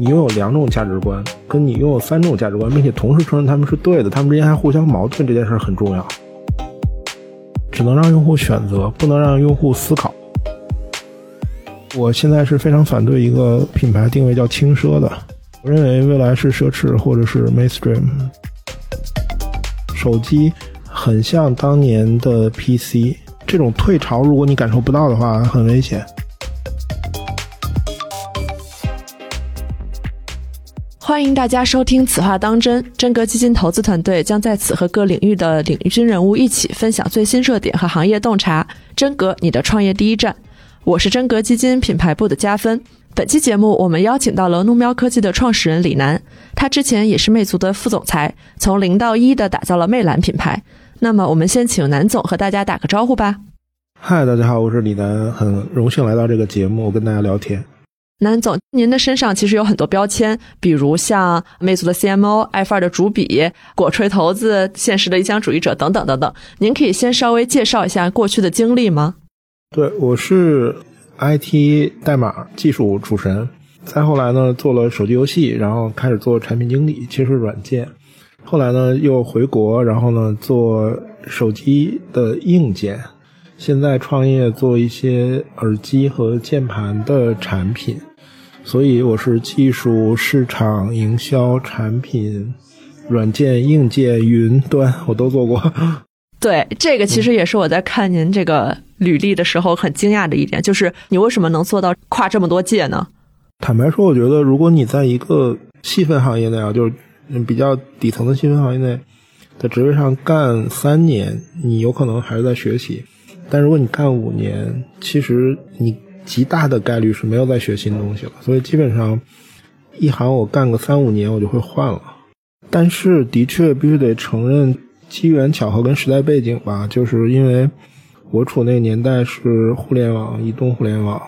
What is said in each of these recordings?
你拥有两种价值观，跟你拥有三种价值观，并且同时承认他们是对的，他们之间还互相矛盾，这件事很重要。只能让用户选择，不能让用户思考。我现在是非常反对一个品牌定位叫轻奢的，我认为未来是奢侈或者是 mainstream。手机很像当年的 PC，这种退潮如果你感受不到的话，很危险。欢迎大家收听《此话当真》，真格基金投资团队将在此和各领域的领军人物一起分享最新热点和行业洞察。真格，你的创业第一站。我是真格基金品牌部的加分。本期节目，我们邀请到了怒喵科技的创始人李楠，他之前也是魅族的副总裁，从零到一的打造了魅蓝品牌。那么，我们先请南总和大家打个招呼吧。嗨，大家好，我是李楠，很荣幸来到这个节目跟大家聊天。南总，您的身上其实有很多标签，比如像魅族的 CMO、爱范儿的主笔、果锤投资、现实的理想主义者等等等等。您可以先稍微介绍一下过去的经历吗？对，我是 IT 代码技术主神，再后来呢做了手机游戏，然后开始做产品经理，其实软件。后来呢又回国，然后呢做手机的硬件。现在创业做一些耳机和键盘的产品。所以我是技术、市场、营销、产品、软件、硬件、云端，我都做过。对，这个其实也是我在看您这个履历的时候很惊讶的一点，就是你为什么能做到跨这么多界呢？坦白说，我觉得如果你在一个细分行业内啊，就是比较底层的细分行业内的职位上干三年，你有可能还是在学习；但如果你干五年，其实你。极大的概率是没有再学新东西了，所以基本上一行我干个三五年我就会换了。但是的确必须得承认机缘巧合跟时代背景吧，就是因为我处那个年代是互联网、移动互联网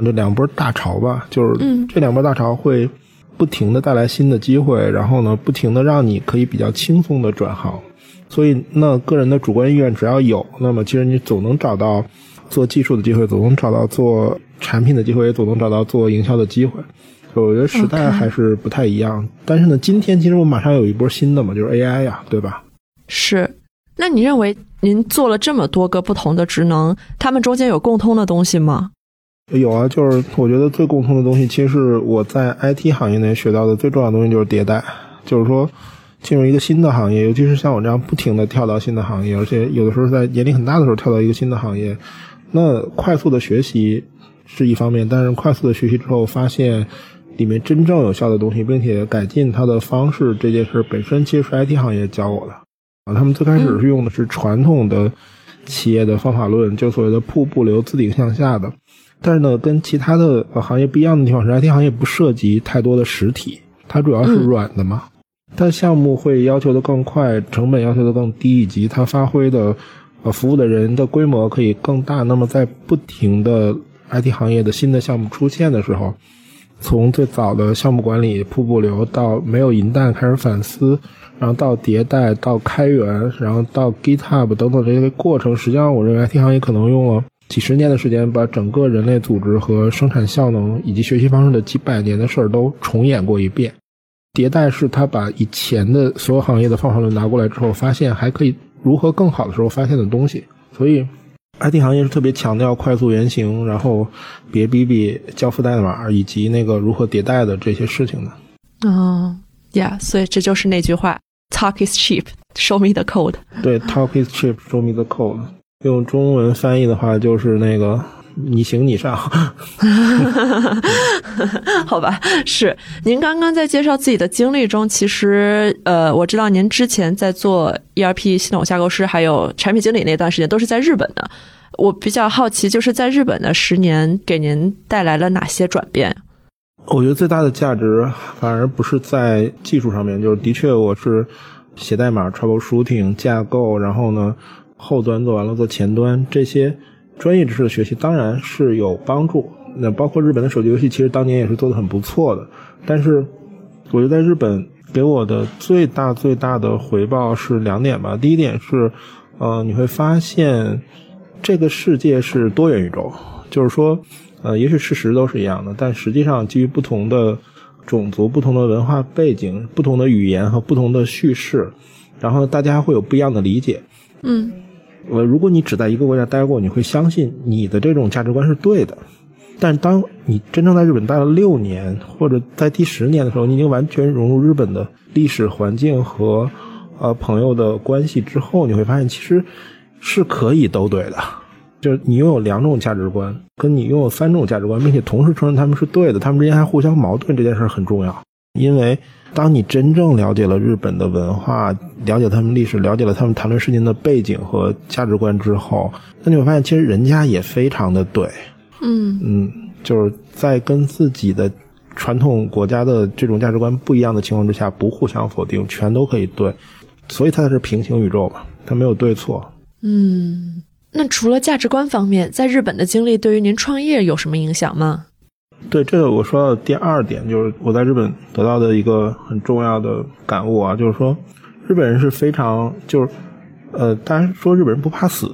这两波大潮吧，就是这两波大潮会不停的带来新的机会，然后呢不停的让你可以比较轻松的转行，所以那个人的主观意愿只要有，那么其实你总能找到。做技术的机会，总能找到做产品的机会，也总能找到做营销的机会。我觉得时代还是不太一样。但是呢，今天其实我马上有一波新的嘛，就是 AI 呀，对吧？是。那你认为您做了这么多个不同的职能，他们中间有共通的东西吗？有啊，就是我觉得最共通的东西，其实是我在 IT 行业内学到的最重要的东西就是迭代，就是说进入一个新的行业，尤其是像我这样不停的跳到新的行业，而且有的时候在年龄很大的时候跳到一个新的行业。那快速的学习是一方面，但是快速的学习之后发现里面真正有效的东西，并且改进它的方式，这件事本身其实是 IT 行业教我的啊。他们最开始是用的是传统的企业的方法论，就所谓的瀑布流自顶向下的。但是呢，跟其他的行业不一样的地方是，IT 行业不涉及太多的实体，它主要是软的嘛。但项目会要求的更快，成本要求的更低，以及它发挥的。呃，服务的人的规模可以更大。那么，在不停的 IT 行业的新的项目出现的时候，从最早的项目管理瀑布流到没有银弹开始反思，然后到迭代到开源，然后到 GitHub 等等这些过程，实际上我认为 IT 行业可能用了几十年的时间，把整个人类组织和生产效能以及学习方式的几百年的事儿都重演过一遍。迭代是他把以前的所有行业的方法论拿过来之后，发现还可以。如何更好的时候发现的东西，所以 IT 行业是特别强调快速原型，然后别逼逼交付代码以及那个如何迭代的这些事情的。哦，Yeah，所以这就是那句话：Talk is cheap，Show me the code。对，Talk is cheap，Show me the code。用中文翻译的话就是那个。你行你上，好吧，是您刚刚在介绍自己的经历中，其实呃，我知道您之前在做 ERP 系统架构师，还有产品经理那段时间都是在日本的。我比较好奇，就是在日本的十年给您带来了哪些转变？我觉得最大的价值反而不是在技术上面，就是的确我是写代码、troubleshooting、架构，然后呢后端做完了做前端这些。专业知识的学习当然是有帮助，那包括日本的手机游戏，其实当年也是做的很不错的。但是，我觉得在日本给我的最大最大的回报是两点吧。第一点是，呃，你会发现这个世界是多元宇宙，就是说，呃，也许事实都是一样的，但实际上基于不同的种族、不同的文化背景、不同的语言和不同的叙事，然后大家会有不一样的理解。嗯，我如果你只在一个国家待过，你会相信你的这种价值观是对的。但当你真正在日本待了六年，或者在第十年的时候，你已经完全融入日本的历史环境和呃朋友的关系之后，你会发现其实是可以都对的。就是你拥有两种价值观，跟你拥有三种价值观，并且同时承认他们是对的，他们之间还互相矛盾，这件事很重要。因为当你真正了解了日本的文化，了解他们历史，了解了他们谈论事情的背景和价值观之后，那你会发现，其实人家也非常的对。嗯嗯，就是在跟自己的传统国家的这种价值观不一样的情况之下，不互相否定，全都可以对，所以它才是平行宇宙嘛，它没有对错。嗯。那除了价值观方面，在日本的经历对于您创业有什么影响吗？对，这个我说到第二点，就是我在日本得到的一个很重要的感悟啊，就是说日本人是非常就是呃，大家说日本人不怕死，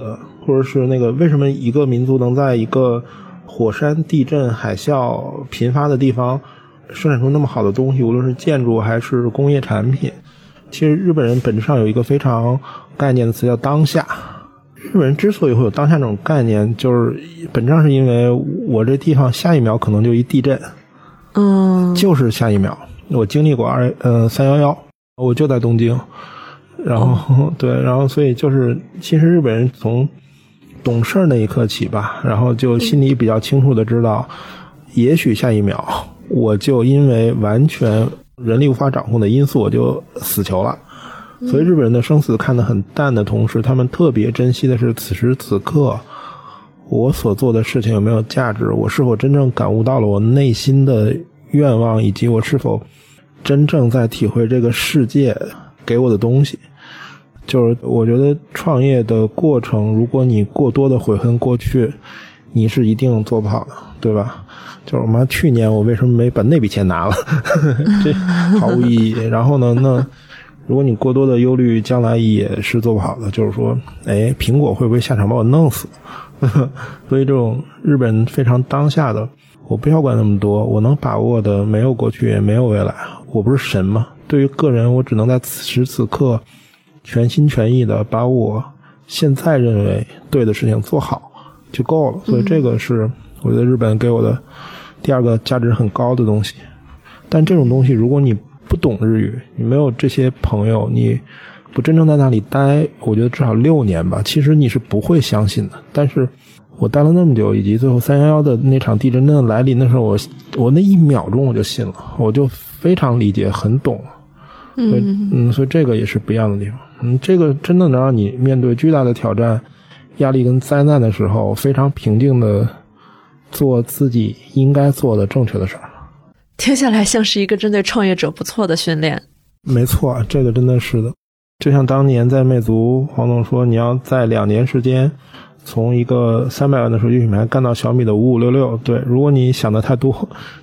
或者是那个为什么一个民族能在一个火山、地震、海啸频发的地方生产出那么好的东西，无论是建筑还是工业产品？其实日本人本质上有一个非常概念的词叫当下。日本人之所以会有当下这种概念，就是本质上是因为我这地方下一秒可能就一地震，嗯，就是下一秒。我经历过二呃三幺幺，我就在东京，然后 对，然后所以就是其实日本人从懂事那一刻起吧，然后就心里比较清楚的知道，也许下一秒我就因为完全人力无法掌控的因素，我就死球了。所以日本人的生死看得很淡的同时，他们特别珍惜的是此时此刻我所做的事情有没有价值，我是否真正感悟到了我内心的愿望，以及我是否真正在体会这个世界给我的东西。就是我觉得创业的过程，如果你过多的悔恨过去，你是一定做不好的，对吧？就是我妈去年我为什么没把那笔钱拿了？这毫无意义。然后呢，那。如果你过多的忧虑，将来也是做不好的。就是说，哎，苹果会不会下场把我弄死？所以这种日本非常当下的，我不要管那么多，我能把握的没有过去，也没有未来。我不是神嘛？对于个人，我只能在此时此刻全心全意的把我现在认为对的事情做好就够了。所以这个是我觉得日本给我的第二个价值很高的东西。但这种东西，如果你不懂日语，你没有这些朋友，你不真正在那里待，我觉得至少六年吧。其实你是不会相信的。但是我待了那么久，以及最后三幺幺的那场地震真的来临的时候，我我那一秒钟我就信了，我就非常理解，很懂。嗯嗯，所以这个也是不一样的地方。嗯，这个真的能让你面对巨大的挑战、压力跟灾难的时候，非常平静的做自己应该做的正确的事儿。听下来像是一个针对创业者不错的训练。没错，这个真的是的。就像当年在魅族，黄总说，你要在两年时间从一个三百万的手机品牌干到小米的五五六六。对，如果你想的太多，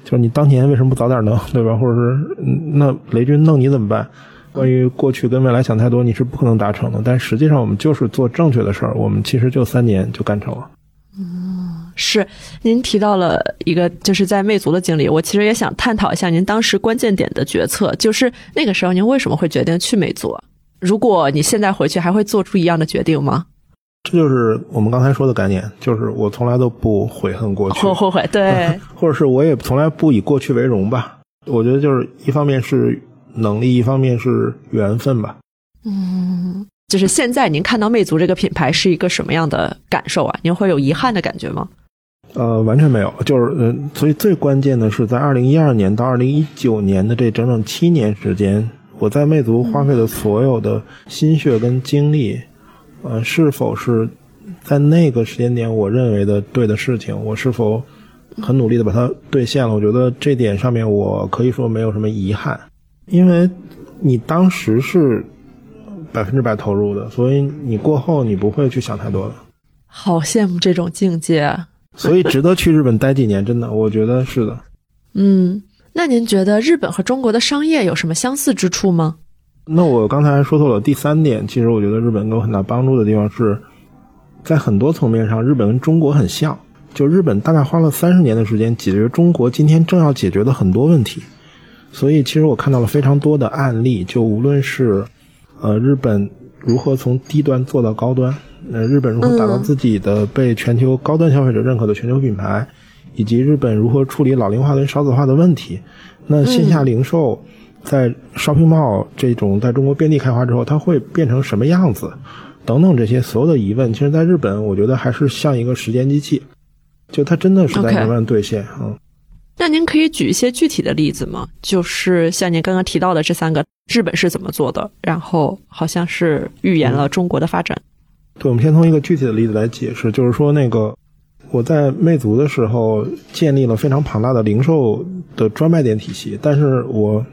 就是你当年为什么不早点弄，对吧？或者是那雷军弄你怎么办？关于过去跟未来想太多，你是不可能达成的。但实际上，我们就是做正确的事儿，我们其实就三年就干成了。嗯，是。您提到了一个就是在魅族的经历，我其实也想探讨一下您当时关键点的决策，就是那个时候您为什么会决定去魅族？如果你现在回去，还会做出一样的决定吗？这就是我们刚才说的概念，就是我从来都不悔恨过去，后后悔，对，或者是我也从来不以过去为荣吧。我觉得就是一方面是能力，一方面是缘分吧。嗯。就是现在，您看到魅族这个品牌是一个什么样的感受啊？您会有遗憾的感觉吗？呃，完全没有。就是，嗯，所以最关键的是，在二零一二年到二零一九年的这整整七年时间，我在魅族花费的所有的心血跟精力，呃，是否是在那个时间点我认为的对的事情？我是否很努力的把它兑现了？我觉得这点上面我可以说没有什么遗憾，因为你当时是。百分之百投入的，所以你过后你不会去想太多的。好羡慕这种境界，啊 所以值得去日本待几年，真的，我觉得是的。嗯，那您觉得日本和中国的商业有什么相似之处吗？那我刚才说错了，第三点，其实我觉得日本给我很大帮助的地方是在很多层面上，日本跟中国很像。就日本大概花了三十年的时间解决中国今天正要解决的很多问题。所以其实我看到了非常多的案例，就无论是呃日本如何从低端做到高端，呃日本如何打造自己的被全球高端消费者认可的全球品牌，以及日本如何处理老龄化跟少子化的问题。那线下零售在 shopping mall 这种在中国遍地开花之后，它会变成什么样子？等等这些所有的疑问，其实在日本，我觉得还是像一个时间机器，就它真的是在慢慢兑现。嗯，那您可以举一些具体的例子吗？就是像您刚刚提到的这三个，日本是怎么做的？然后好像是预言了中国的发展。对，我们先从一个具体的例子来解释，就是说那个我在魅族的时候建立了非常庞大的零售的专卖店体系，但是我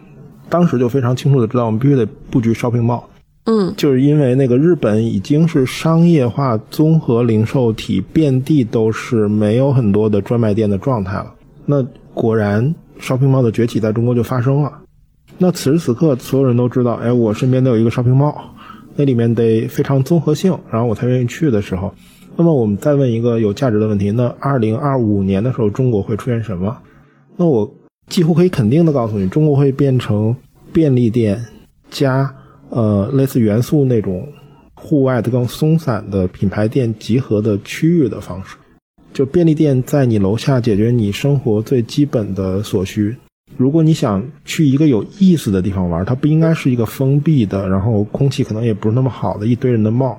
当时就非常清楚的知道，我们必须得布局 shopping mall。嗯就是因为那个日本已经是商业化综合零售体，遍地都是没有很多的专卖店的状态了。那果然，shopping mall 的崛起在中国就发生了。那此时此刻，所有人都知道，哎，我身边都有一个 shopping mall，那里面得非常综合性，然后我才愿意去的时候。那么我们再问一个有价值的问题：那二零二五年的时候，中国会出现什么？那我几乎可以肯定的告诉你，中国会变成便利店加呃类似元素那种户外的更松散的品牌店集合的区域的方式。就便利店在你楼下解决你生活最基本的所需。如果你想去一个有意思的地方玩，它不应该是一个封闭的，然后空气可能也不是那么好的一堆人的 mall，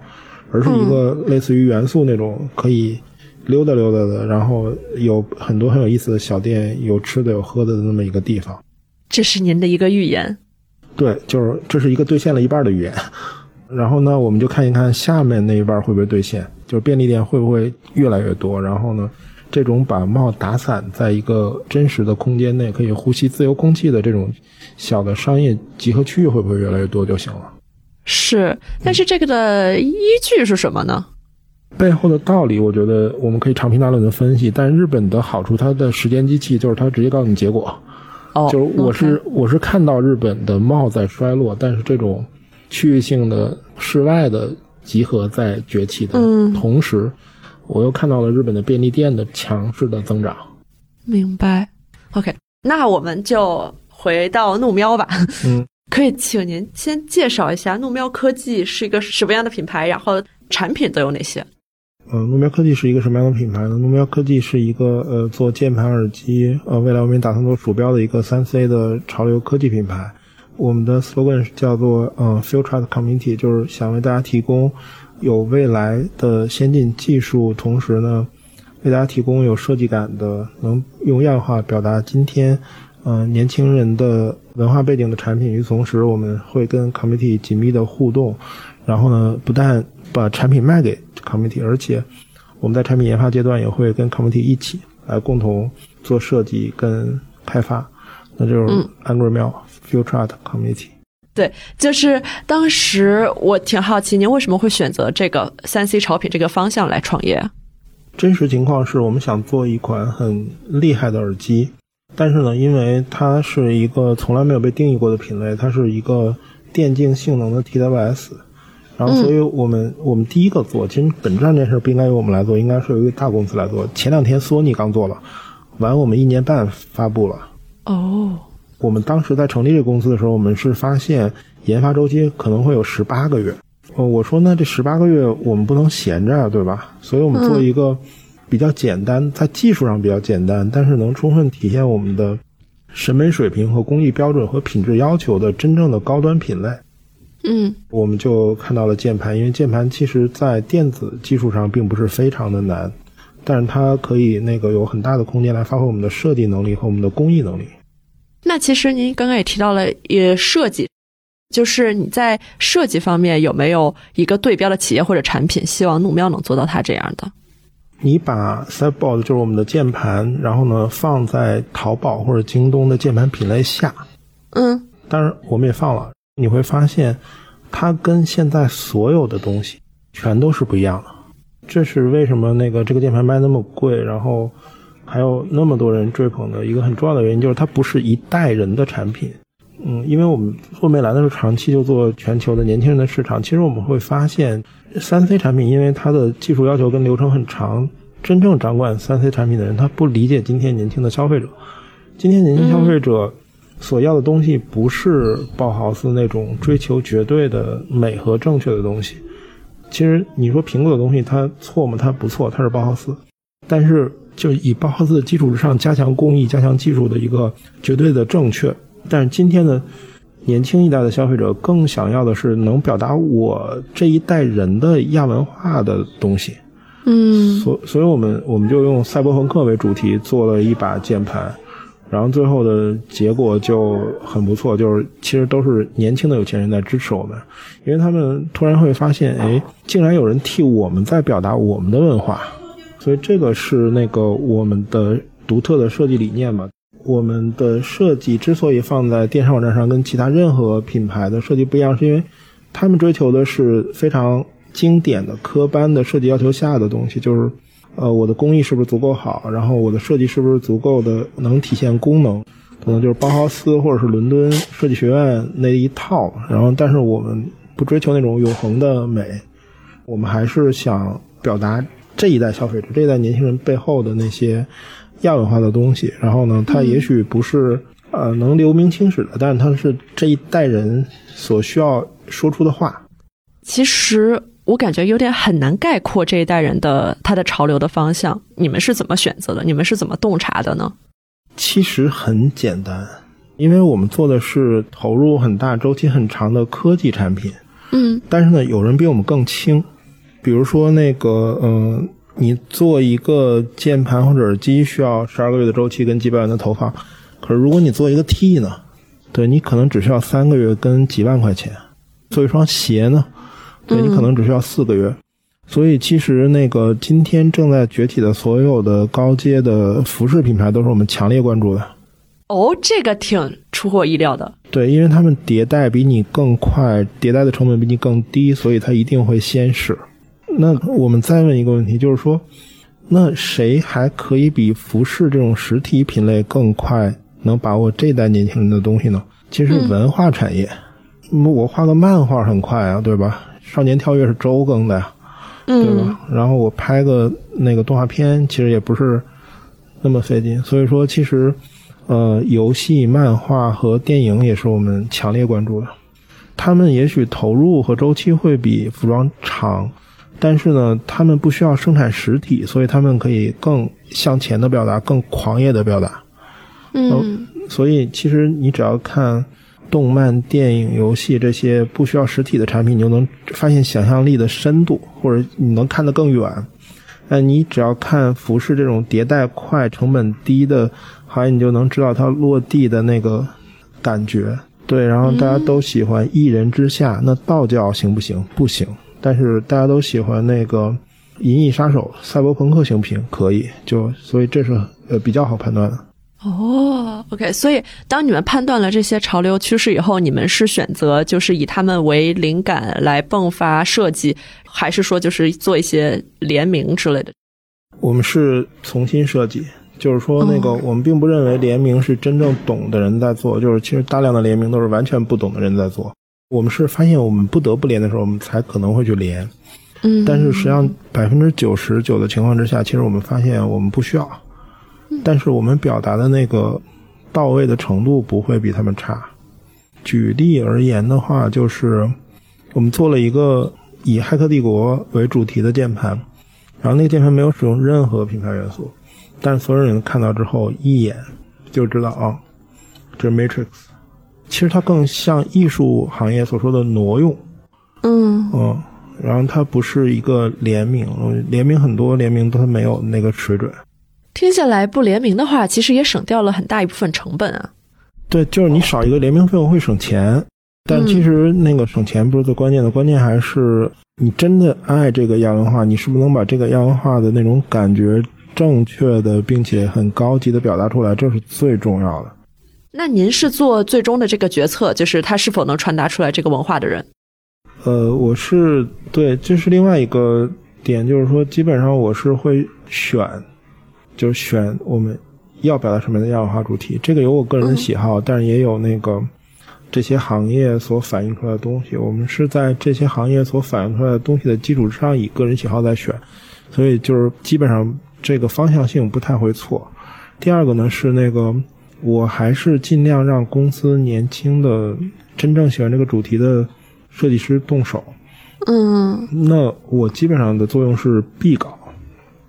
而是一个类似于元素那种可以溜达溜达的，然后有很多很有意思的小店，有吃的有喝的的那么一个地方。这是您的一个预言。对，就是这是一个兑现了一半的预言。然后呢，我们就看一看下面那一半会不会兑现，就是便利店会不会越来越多。然后呢，这种把帽打散在一个真实的空间内，可以呼吸自由空气的这种小的商业集合区域会不会越来越多就行了。是，但是这个的依据是什么呢？背后的道理，我觉得我们可以长篇大论的分析。但日本的好处，它的时间机器就是它直接告诉你结果。哦，就是我是我是看到日本的帽在衰落，但是这种区域性的室外的集合在崛起的嗯同时，我又看到了日本的便利店的强势的增长。明白。OK，那我们就回到怒喵吧。嗯，可以请您先介绍一下怒喵科技是一个什么样的品牌，然后产品都有哪些？呃，怒喵科技是一个什么样的品牌呢？怒喵科技是一个呃做键盘耳机，呃未来我们也打算做鼠标的一个三 C 的潮流科技品牌。我们的 slogan 是叫做嗯 Future Community，就是想为大家提供有未来的先进技术，同时呢为大家提供有设计感的，能用样化表达今天呃年轻人的文化背景的产品。与此同时，我们会跟 community 紧密的互动，然后呢，不但把产品卖给 community，而且我们在产品研发阶段也会跟 community 一起来共同做设计跟开发。那就是嗯 Angry Mail Future Art Committee。对，就是当时我挺好奇，您为什么会选择这个三 C 潮品这个方向来创业？真实情况是我们想做一款很厉害的耳机，但是呢，因为它是一个从来没有被定义过的品类，它是一个电竞性能的 TWS，然后所以我们、我们第一个做，其实本质上这件事不应该由我们来做，应该是由一个大公司来做。前两天索尼刚做了，晚我们一年半发布了。哦，我们当时在成立这个公司的时候，我们是发现研发周期可能会有十八个月。呃，我说那这十八个月我们不能闲着啊，对吧？所以我们做一个比较简单，在技术上比较简单，但是能充分体现我们的审美水平和工艺标准和品质要求的真正的高端品类。嗯我们就看到了键盘，因为键盘其实在电子技术上并不是非常的难，但是它可以那个有很大的空间来发挥我们的设计能力和我们的工艺能力。那其实您刚刚也提到了，也设计，就是你在设计方面有没有一个对标的企业或者产品，希望怒喵能做到它这样的？你把 Sideboard 就是我们的键盘，然后呢放在淘宝或者京东的键盘品类下，嗯当然我们也放了，你会发现它跟现在所有的东西全都是不一样的。这是为什么那个这个键盘卖那么贵，然后还有那么多人追捧的一个很重要的原因，就是它不是一代人的产品。嗯，因为我们做魅蓝的时候，长期就做全球的年轻人的市场。其实我们会发现，三 C 产品因为它的技术要求跟流程很长，真正掌管三 C 产品的人，他不理解今天年轻的消费者。今天年轻消费者所要的东西不是包豪斯那种追求绝对的美和正确的东西。其实你说苹果的东西它错吗？它不错，它是包豪斯。但是就以包豪斯的基础之上加强工艺、加强技术的一个绝对的正确。但是今天的年轻一代的消费者更想要的是能表达我这一代人的亚文化的东西。嗯，所所以我们我们就用赛博朋克为主题做了一把键盘。然后最后的结果就很不错，就是其实都是年轻的有钱人在支持我们，因为他们突然会发现，哎，竟然有人替我们在表达我们的文化，所以这个是那个我们的独特的设计理念嘛。我们的设计之所以放在电商网站上跟其他任何品牌的设计不一样，是因为他们追求的是非常经典的科班的设计要求下的东西，就是。呃，我的工艺是不是足够好？然后我的设计是不是足够的能体现功能？可能就是包豪斯或者是伦敦设计学院那一套。然后，但是我们不追求那种永恒的美，我们还是想表达这一代消费者、这一代年轻人背后的那些亚文化的东西。然后呢，它也许不是呃能留名青史的，但是它是这一代人所需要说出的话。其实。我感觉有点很难概括这一代人的他的潮流的方向。你们是怎么选择的？你们是怎么洞察的呢？其实很简单，因为我们做的是投入很大、周期很长的科技产品。嗯。但是呢，有人比我们更轻。比如说那个，嗯，你做一个键盘或者耳机需要十二个月的周期跟几百万的投放，可是如果你做一个 T 呢，对你可能只需要三个月跟几万块钱。做一双鞋呢？对你可能只需要四个月，所以其实那个今天正在崛起的所有的高阶的服饰品牌都是我们强烈关注的。哦，这个挺出乎我意料的。对，因为他们迭代比你更快，迭代的成本比你更低，所以它一定会先试。那我们再问一个问题，就是说，那谁还可以比服饰这种实体品类更快能把握这代年轻人的东西呢？其实文化产业，我画个漫画很快啊，对吧？少年跳跃是周更的呀，对吧？然后我拍个那个动画片，其实也不是那么费劲。所以说，其实呃，游戏、漫画和电影也是我们强烈关注的。他们也许投入和周期会比服装长，但是呢，他们不需要生产实体，所以他们可以更向前的表达，更狂野的表达。嗯，所以其实你只要看。动漫、电影、游戏这些不需要实体的产品，你就能发现想象力的深度，或者你能看得更远。那你只要看服饰这种迭代快、成本低的行业，你就能知道它落地的那个感觉。对，然后大家都喜欢一人之下，那道教行不行？不行。但是大家都喜欢那个银翼杀手、赛博朋克行不行？可以。就所以这是呃比较好判断的。哦，OK，所以当你们判断了这些潮流趋势以后，你们是选择就是以他们为灵感来迸发设计，还是说就是做一些联名之类的？我们是重新设计，就是说那个我们并不认为联名是真正懂的人在做，就是其实大量的联名都是完全不懂的人在做。我们是发现我们不得不连的时候，我们才可能会去连。嗯，但是实际上百分之九十九的情况之下，其实我们发现我们不需要。但是我们表达的那个到位的程度不会比他们差。举例而言的话，就是我们做了一个以《骇客帝国》为主题的键盘，然后那个键盘没有使用任何品牌元素，但是所有人看到之后一眼就知道啊，这是 Matrix。其实它更像艺术行业所说的挪用。嗯嗯，然后它不是一个联名，联名很多联名都没有那个水准。听下来，不联名的话，其实也省掉了很大一部分成本啊。对，就是你少一个联名费用会省钱，但其实那个省钱不是最关键的，关键还是你真的爱这个亚文化，你是不是能把这个亚文化的那种感觉正确的并且很高级的表达出来，这是最重要的。那您是做最终的这个决策，就是他是否能传达出来这个文化的人？呃，我是对，这是另外一个点，就是说，基本上我是会选。就是选我们要表达什么样的亚文化主题，这个有我个人的喜好，但是也有那个这些行业所反映出来的东西。我们是在这些行业所反映出来的东西的基础之上，以个人喜好在选，所以就是基本上这个方向性不太会错。第二个呢是那个我还是尽量让公司年轻的、真正喜欢这个主题的设计师动手。嗯那我基本上的作用是必稿。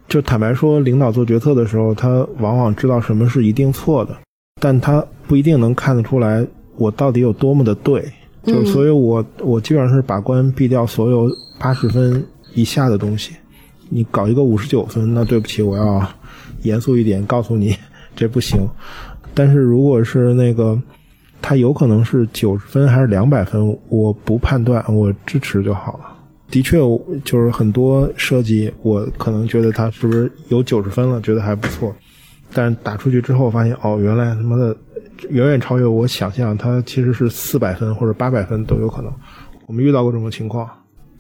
就坦白说，领导做决策的时候，他往往知道什么是一定错的，但他不一定能看得出来我到底有多么的对。就嗯所以我我基本上是把关闭掉所有八十分以下的东西。你搞一个五十九分，那对不起，我要严肃一点告诉你，这不行。但是如果是那个，他有可能是九十分还是两百分，我不判断，我支持就好了。的确，就是很多设计，我可能觉得它是不是有九十分了，觉得还不错，但打出去之后发现，哦，原来他妈的远远超越我想象，它其实是四百分或者八百分都有可能。我们遇到过这种情况。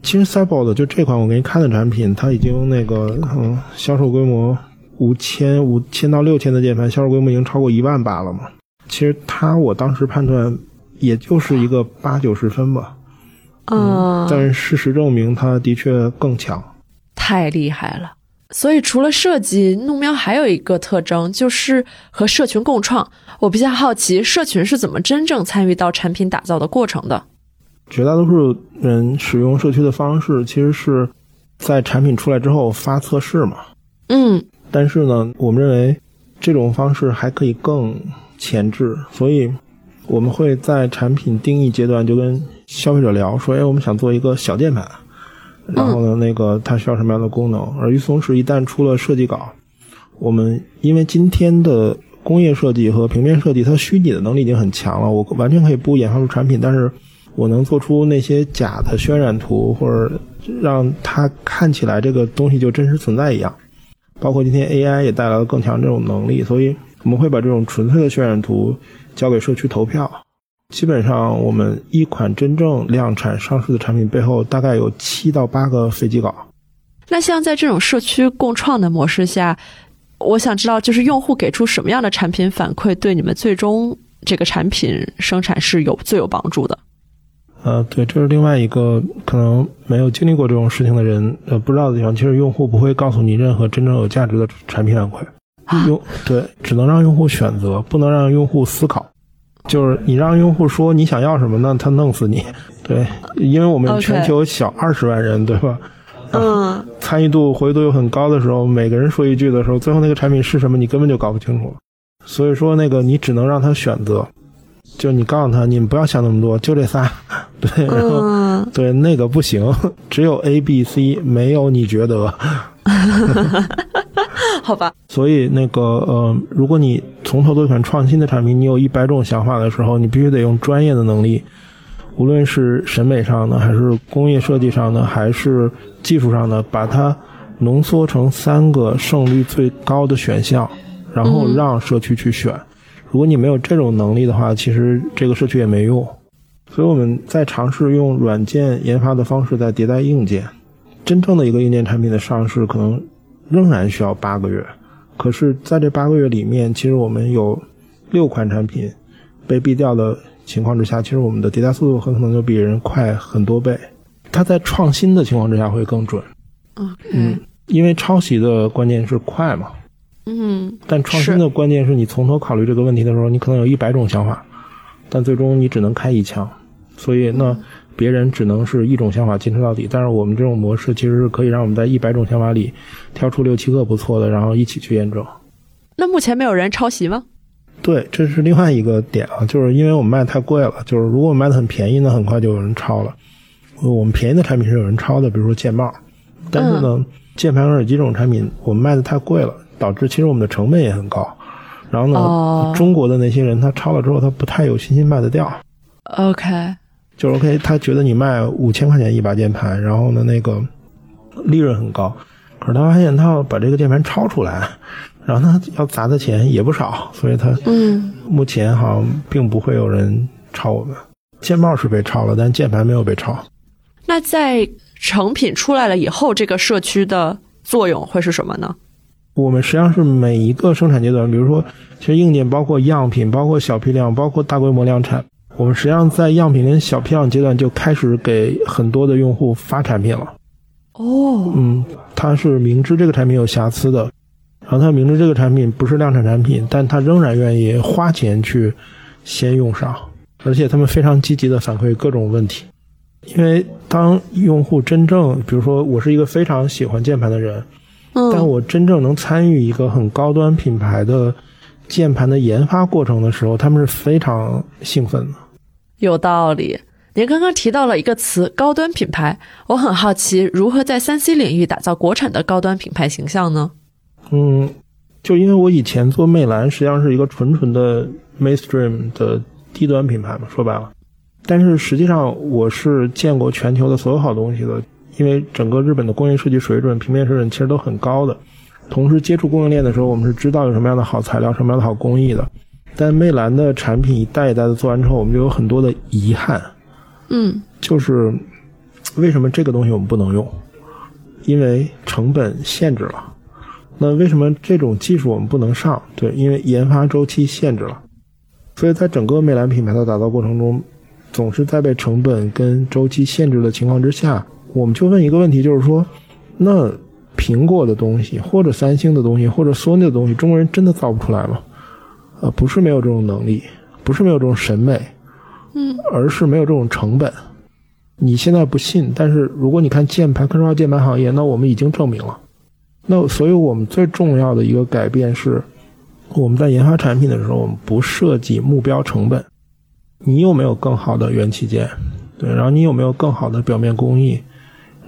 其实 Cyborg 就这款我给你看的产品，它已经那个嗯销售规模五千五千到六千的键盘，销售规模已经超过一万八了嘛。其实它我当时判断也就是一个八九十分吧，嗯，但是事实证明它的确更强。太厉害了。所以除了设计，怒喵还有一个特征就是和社群共创。我比较好奇，社群是怎么真正参与到产品打造的过程的？绝大多数人使用社区的方式，其实是在产品出来之后发测试嘛。嗯但是呢，我们认为这种方式还可以更前置，所以我们会在产品定义阶段就跟消费者聊说，哎，我们想做一个小键盘，然后呢，那个它需要什么样的功能？而与此同时，一旦出了设计稿，我们因为今天的工业设计和平面设计，它虚拟的能力已经很强了，我完全可以不研发出产品，但是我能做出那些假的渲染图，或者让它看起来这个东西就真实存在一样。包括今天 AI 也带来了更强这种能力，所以我们会把这种纯粹的渲染图交给社区投票。基本上，我们一款真正量产上市的产品背后，大概有七到八个飞机稿。那像在这种社区共创的模式下，我想知道，就是用户给出什么样的产品反馈，对你们最终这个产品生产是有最有帮助的？呃，对，这是另外一个可能没有经历过这种事情的人呃不知道的地方。其实用户不会告诉你任何真正有价值的产品反馈，啊用对只能让用户选择，不能让用户思考。就是你让用户说你想要什么，那他弄死你。对，因为我们全球小二十万人，对吧？嗯，参与度、活跃度又很高的时候，每个人说一句的时候，最后那个产品是什么，你根本就搞不清楚。所以说，那个你只能让他选择，就你告诉他，你们不要想那么多，就这仨，对，然后、嗯，对那个不行，只有 A、B、C，没有你觉得。好吧，所以那个呃，如果你从头做一款创新的产品，你有一百种想法的时候，你必须得用专业的能力，无论是审美上的，还是工业设计上的，还是技术上的，把它浓缩成三个胜率最高的选项，然后嗯让社区去选。如果你没有这种能力的话，其实这个社区也没用。所以我们在尝试用软件研发的方式在迭代硬件。真正的一个硬件产品的上市，可能仍然需要八个月。可是，在这八个月里面，其实我们有六款产品被毙掉的情况之下，其实我们的迭代速度很可能就比人快很多倍。它在创新的情况之下会更准，嗯因为抄袭的关键是快嘛，嗯但创新的关键是你从头考虑这个问题的时候，你可能有一百种想法，但最终你只能开一枪，所以那别人只能是一种想法坚持到底。但是我们这种模式其实是可以让我们在一百种想法里挑出六七个不错的，然后一起去验证。那目前没有人抄袭吗？对，这是另外一个点啊，就是因为我们卖的太贵了，就是如果我们卖的很便宜呢，很快就有人抄了。我们便宜的产品是有人抄的，比如说键帽，但是呢，键盘和耳机这种产品我们卖的太贵了，导致其实我们的成本也很高。然后呢，哦中国的那些人他抄了之后，他不太有信心卖得掉。OK，就是 OK，他觉得你卖五千块钱一把键盘，然后呢那个利润很高，可是他发现他要把这个键盘抄出来，然后他要砸的钱也不少，所以他嗯目前好像并不会有人抄我们。键帽是被抄了，但键盘没有被抄。那在成品出来了以后，这个社区的作用会是什么呢？我们实际上是每一个生产阶段，比如说，其实硬件包括样品，包括小批量，包括大规模量产。我们实际上在样品跟小批量阶段就开始给很多的用户发产品了。哦，嗯，他是明知这个产品有瑕疵的，然后他明知这个产品不是量产产品，但他仍然愿意花钱去先用上，而且他们非常积极的反馈各种问题。因为当用户真正，比如说我是一个非常喜欢键盘的人，嗯，但我真正能参与一个很高端品牌的键盘的研发过程的时候，他们是非常兴奋的。有道理。您刚刚提到了一个词“高端品牌”，我很好奇，如何在三 C 领域打造国产的高端品牌形象呢？嗯，就因为我以前做魅蓝，实际上是一个纯纯的 mainstream 的低端品牌嘛，说白了。但是实际上我是见过全球的所有好东西的，因为整个日本的工业设计水准、平面水准其实都很高的。同时接触供应链的时候，我们是知道有什么样的好材料、什么样的好工艺的。但魅蓝的产品一代一代的做完之后，我们就有很多的遗憾，嗯就是为什么这个东西我们不能用？因为成本限制了。那为什么这种技术我们不能上？对，因为研发周期限制了。所以在整个魅蓝品牌的打造过程中，总是在被成本跟周期限制的情况之下，我们就问一个问题，就是说，那苹果的东西，或者三星的东西，或者索尼的东西，中国人真的造不出来吗？呃，不是没有这种能力，不是没有这种审美，嗯，而是没有这种成本。你现在不信，但是如果你看键盘，科创化键盘行业，那我们已经证明了。那所以我们最重要的一个改变是，我们在研发产品的时候，我们不设计目标成本。你有没有更好的元器件？对，然后你有没有更好的表面工艺？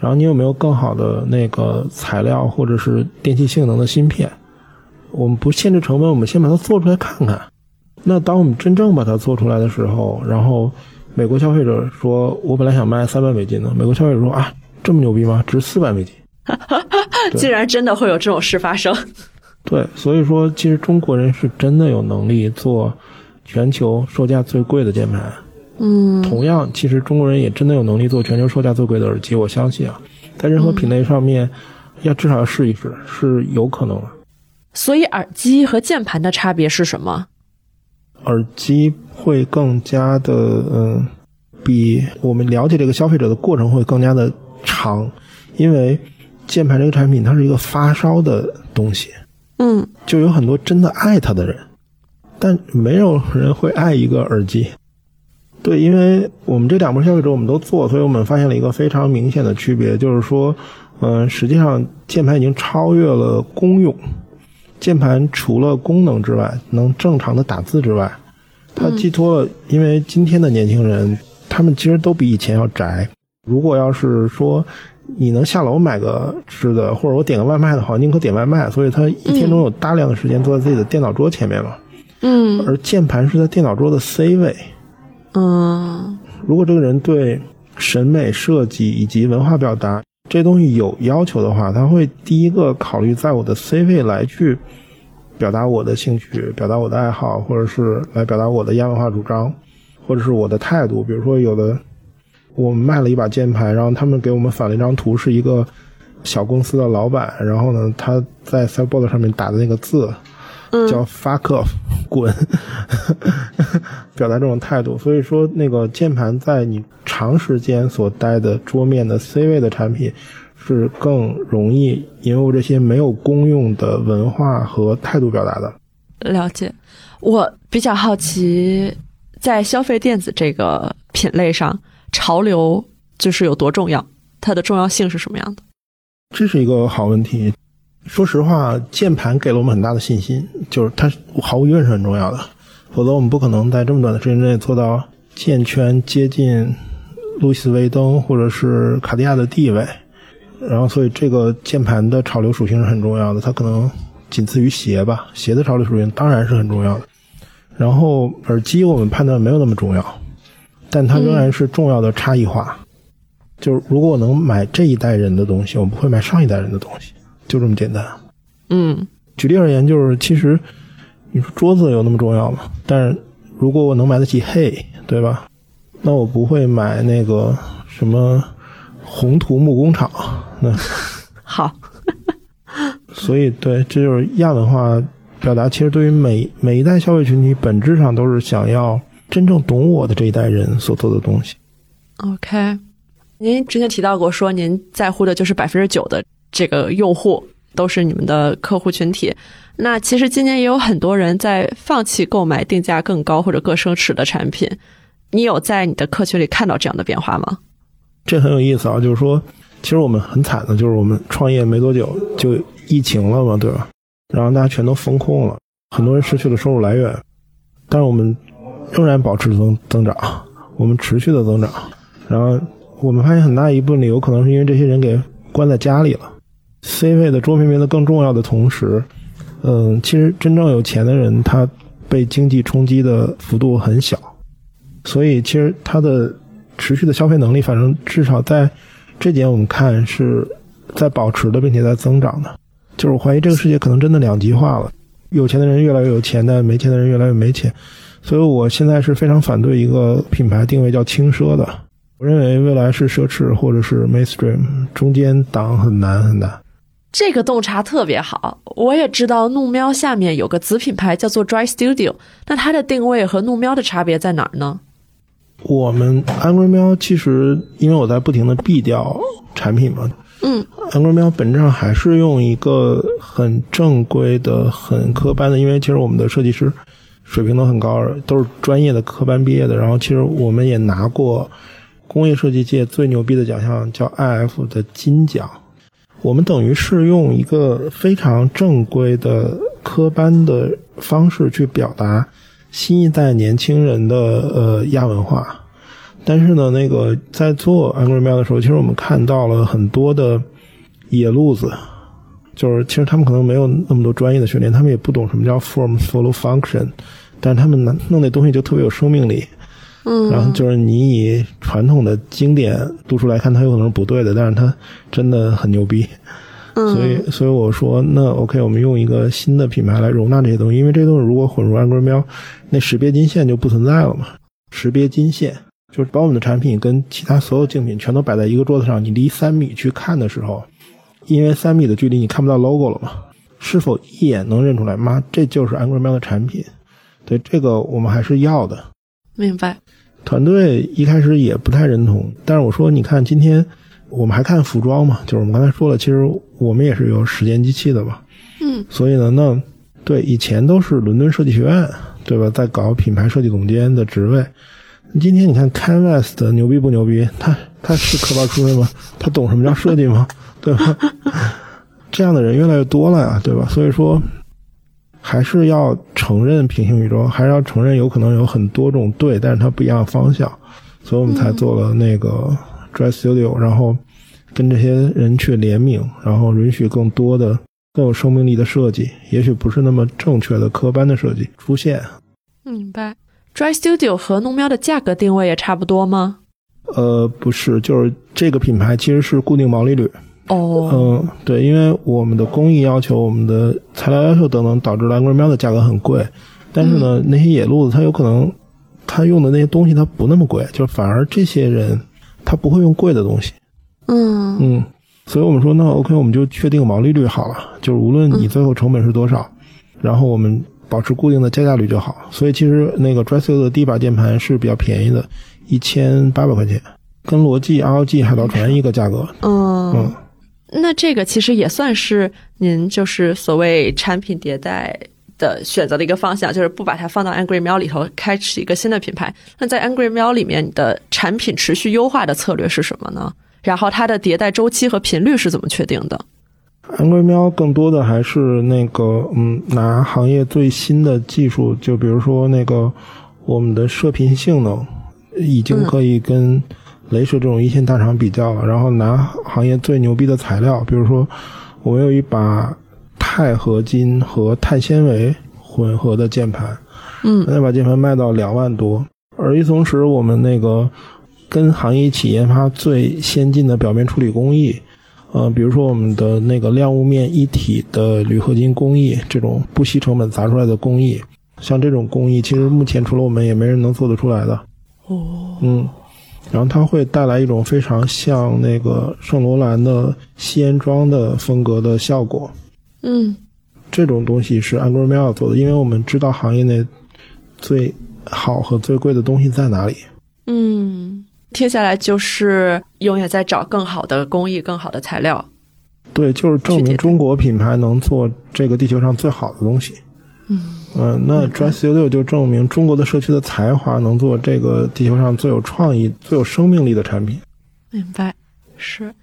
然后你有没有更好的那个材料或者是电器性能的芯片？我们不限制成本，我们先把它做出来看看。那当我们真正把它做出来的时候，然后美国消费者说：“我本来想卖三百美金的。”美国消费者说：“啊，这么牛逼吗？值四百美金。”对竟然真的会有这种事发生。对，所以说其实中国人是真的有能力做全球售价最贵的键盘。嗯同样，其实中国人也真的有能力做全球售价最贵的耳机。我相信啊，在任何品类上面，要至少要试一试，是有可能的。所以耳机和键盘的差别是什么？耳机会更加的，嗯，比我们了解这个消费者的过程会更加的长，因为键盘这个产品它是一个发烧的东西，嗯就有很多真的爱它的人，但没有人会爱一个耳机。对，因为我们这两波消费者我们都做，所以我们发现了一个非常明显的区别，就是说，嗯、实际上键盘已经超越了功用。键盘除了功能之外，能正常的打字之外，它寄托了，因为今天的年轻人，他们其实都比以前要宅。如果要是说你能下楼买个吃的，或者我点个外卖的话，宁可点外卖。所以他一天中有大量的时间坐在自己的电脑桌前面嘛。嗯而键盘是在电脑桌的 C 位。嗯如果这个人对审美设计以及文化表达这些东西有要求的话，他会第一个考虑在我的 C 位来去表达我的兴趣，表达我的爱好，或者是来表达我的亚文化主张，或者是我的态度。比如说，有的我们卖了一把键盘，然后他们给我们返了一张图，是一个小公司的老板，然后呢，他在 s i b o a r d 上面打的那个字，叫 fuck off，滚，表达这种态度。所以说，那个键盘在你长时间所待的桌面的 C 位的产品，是更容易引入这些没有公用的文化和态度表达的。了解。我比较好奇，在消费电子这个品类上，潮流就是有多重要？它的重要性是什么样的？这是一个好问题。说实话，键盘给了我们很大的信心，就是它毫无疑问是很重要的，否则我们不可能在这么短的时间内做到键圈接近路易斯威登或者是卡地亚的地位。然后，所以这个键盘的潮流属性是很重要的，它可能仅次于鞋吧，鞋的潮流属性当然是很重要的。然后耳机我们判断没有那么重要，但它仍然是重要的差异化。就是如果我能买这一代人的东西，我不会买上一代人的东西，就这么简单。嗯举例而言，就是其实你说桌子有那么重要吗？但是如果我能买得起嘿，对吧？那我不会买那个什么宏图木工厂。那 好，所以对，这就是亚文化表达。其实对于每每一代消费群体，本质上都是想要真正懂我的这一代人所做的东西。OK，您之前提到过说您在乎的就是百分之九的这个用户都是你们的客户群体。那其实今年也有很多人在放弃购买定价更高或者更奢侈的产品。你有在你的客群里看到这样的变化吗？这很有意思啊，就是说，其实我们很惨的，就是我们创业没多久就疫情了嘛，对吧？然后大家全都封控了，很多人失去了收入来源，但是我们仍然保持增增长，我们持续的增长。然后我们发现很大一部分理由可能是因为这些人给关在家里了，C 位的桌面变得更重要的同时，嗯，其实真正有钱的人他被经济冲击的幅度很小，所以其实他的持续的消费能力，反正至少在这点我们看是在保持的，并且在增长的。就是我怀疑这个世界可能真的两极化了，有钱的人越来越有钱，但没钱的人越来越没钱。所以我现在是非常反对一个品牌定位叫轻奢的。我认为未来是奢侈或者是 mainstream，中间档很难很难。这个洞察特别好，我也知道怒喵下面有个子品牌叫做 Dry Studio，那它的定位和怒喵的差别在哪儿呢？我们 Angry 喵其实因为我在不停的避掉产品嘛。嗯，Angry 喵本质上还是用一个很正规的、很科班的，因为其实我们的设计师水平都很高，都是专业的科班毕业的。然后其实我们也拿过工业设计界最牛逼的奖项，叫 IF 的金奖。我们等于是用一个非常正规的科班的方式去表达新一代年轻人的呃亚文化。但是呢，那个在做 Angry Mail 的时候，其实我们看到了很多的野路子，就是其实他们可能没有那么多专业的训练，他们也不懂什么叫 form follow function，但是他们弄弄那东西就特别有生命力。嗯，然后就是你以传统的经典度数来看，它有可能是不对的，但是它真的很牛逼。嗯，所以所以我说，那 OK，我们用一个新的品牌来容纳这些东西，因为这些东西如果混入 Angry Mail，那识别金线就不存在了嘛，识别金线。就是把我们的产品跟其他所有竞品全都摆在一个桌子上，你离三米去看的时候，因为三米的距离你看不到 logo 了嘛？是否一眼能认出来？妈，这就是 Angry Mail 的产品。对这个我们还是要的。明白。团队一开始也不太认同，但是我说，你看今天我们还看服装嘛？就是我们刚才说了，其实我们也是有时间机器的嘛。嗯。所以呢，那对以前都是伦敦设计学院，对吧？在搞品牌设计总监的职位。今天你看 Canvas 的牛逼不牛逼？他他是科班出身吗？他懂什么叫设计吗？对吧？这样的人越来越多了呀，对吧？所以说，还是要承认平行宇宙，还是要承认有可能有很多种对，但是它不一样的方向，所以我们才做了那个 Dress Studio，然后跟这些人去联名，然后允许更多的更有生命力的设计，也许不是那么正确的科班的设计出现。明白。Dry Studio 和农喵的价格定位也差不多吗？呃，不是，就是这个品牌其实是固定毛利率。哦，嗯，对，因为我们的工艺要求、我们的材料要求等等，导致蓝龟喵的价格很贵。但是呢，那些野路子他有可能他用的那些东西它不那么贵，就反而这些人他不会用贵的东西。嗯嗯，所以我们说那 OK，我们就确定毛利率好了，就是无论你最后成本是多少，然后我们。保持固定的加价率就好，所以其实那个 Dressio 的第一把键盘是比较便宜的，一千八百块钱，跟罗技、ROG、海盗船一个价格。嗯嗯，那这个其实也算是您就是所谓产品迭代的选择的一个方向，就是不把它放到 Angry 喵里头，开启一个新的品牌。那在 Angry 喵里面，你的产品持续优化的策略是什么呢？然后它的迭代周期和频率是怎么确定的？安龟喵更多的还是那个，嗯，拿行业最新的技术，就比如说那个我们的射频性能已经可以跟雷蛇这种一线大厂比较了。然后拿行业最牛逼的材料，比如说我们有一把钛合金和碳纤维混合的键盘，嗯，那把键盘卖到两万多。而与此同时，我们那个跟行业一起研发最先进的表面处理工艺。呃，比如说我们的那个亮雾面一体的铝合金工艺，这种不惜成本砸出来的工艺，像这种工艺，其实目前除了我们，也没人能做得出来的。哦，嗯，然后它会带来一种非常像那个圣罗兰的吸烟装的风格的效果。嗯，这种东西是 Angry Mail 做的，因为我们知道行业内最好和最贵的东西在哪里。嗯。听下来就是永远在找更好的工艺、更好的材料。对，就是证明中国品牌能做这个地球上最好的东西。嗯嗯，那 Dry Studio 就证明中国的社区的才华能做这个地球上最有创意、最有生命力的产品。明白，是。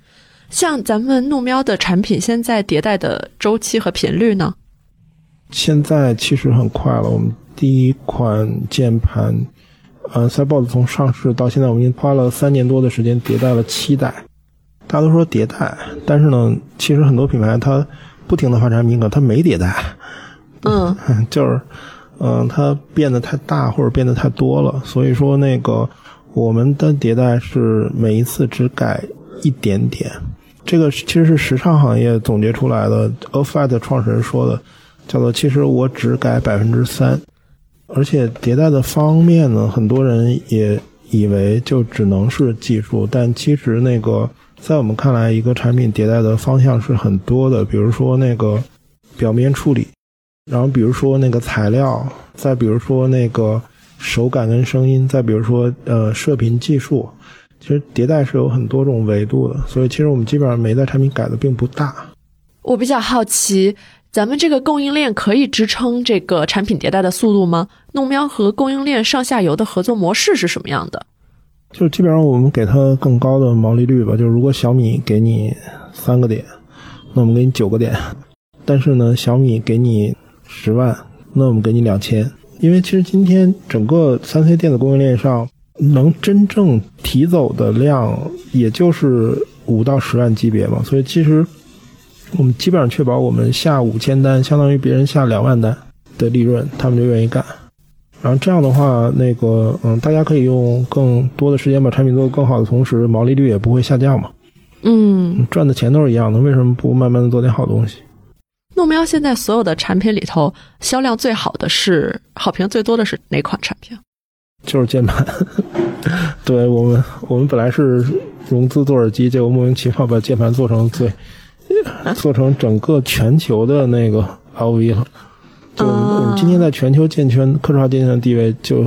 像咱们怒喵的产品，现在迭代的周期和频率呢？现在其实很快了。我们第一款键盘，呃，Cyborg 从上市到现在，我们已经花了三年多的时间迭代了七代。大家都说迭代，但是呢，其实很多品牌它不停的发产品，可它没迭代。嗯，就是，嗯，它变得太大或者变得太多了。所以说，那个我们的迭代是每一次只改一点点。这个其实是时尚行业总结出来的 White 创始人说的，叫做“其实我只改百分之三”。而且迭代的方面呢，很多人也以为就只能是技术，但其实那个在我们看来，一个产品迭代的方向是很多的。比如说那个表面处理，然后比如说那个材料，再比如说那个手感跟声音，再比如说呃射频技术。其实迭代是有很多种维度的，所以其实我们基本上每一代产品改的并不大。我比较好奇，咱们这个供应链可以支撑这个产品迭代的速度吗？弄喵和供应链上下游的合作模式是什么样的？就基本上我们给它更高的毛利率吧。就是如果小米给你三个点，那我们给你九个点；但是呢，小米给你十万，那我们给你两千。因为其实今天整个三 C 电子供应链上。能真正提走的量，也就是五到十万级别嘛。所以其实我们基本上确保我们下五千单，相当于别人下两万单的利润，他们就愿意干。然后这样的话，那个嗯，大家可以用更多的时间把产品做得更好的同时，毛利率也不会下降嘛。嗯，赚的钱都是一样的，为什么不慢慢的做点好东西？诺喵现在所有的产品里头，销量最好的是好评最多的是哪款产品？就是键盘，对我们，我们本来是融资做耳机，结果莫名其妙把键盘做成最，做成整个全球的那个 LV 了。就我们今天在全球键圈、科制化键圈的地位，就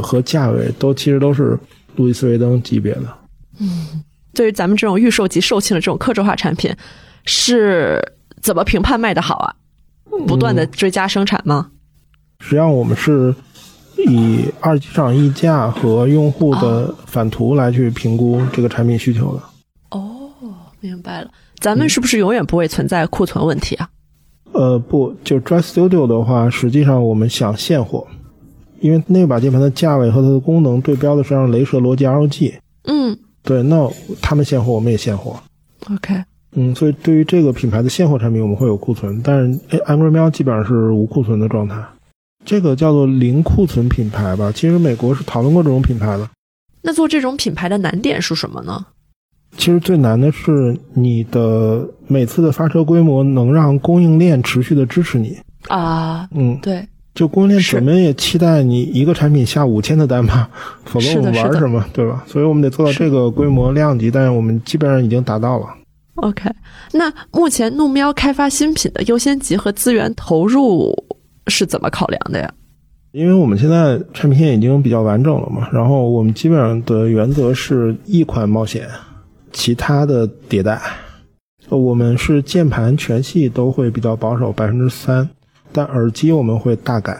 和价位都其实都是路易斯威登级别的。嗯，对于咱们这种预售级售罄的这种客制化产品，是怎么评判卖的好啊？不断的追加生产吗？实际上我们是。以二级市场溢价和用户的返图来去评估这个产品需求的。哦，明白了。咱们是不是永远不会存在库存问题啊？呃，不，就 Dry Studio 的话，实际上我们想现货，因为那把键盘的价位和它的功能对标的是让雷蛇罗技 ROG。嗯，对，那他们现货，我们也现货。OK。嗯，所以对于这个品牌的现货产品，我们会有库存，但是 Angry 喵基本上是无库存的状态。这个叫做零库存品牌吧，其实美国是讨论过这种品牌的。那做这种品牌的难点是什么呢？其实最难的是你的每次的发车规模能让供应链持续的支持你啊。嗯，对，就供应链怎么也期待你一个产品下五千的单吧，否则我们玩什么，对吧？所以我们得做到这个规模量级，但是我们基本上已经达到了。OK，那目前怒喵开发新品的优先级和资源投入。是怎么考量的呀？因为我们现在产品线已经比较完整了嘛，然后我们基本上的原则是一款冒险，其他的迭代。我们是键盘全系都会比较保守百分之三，但耳机我们会大改。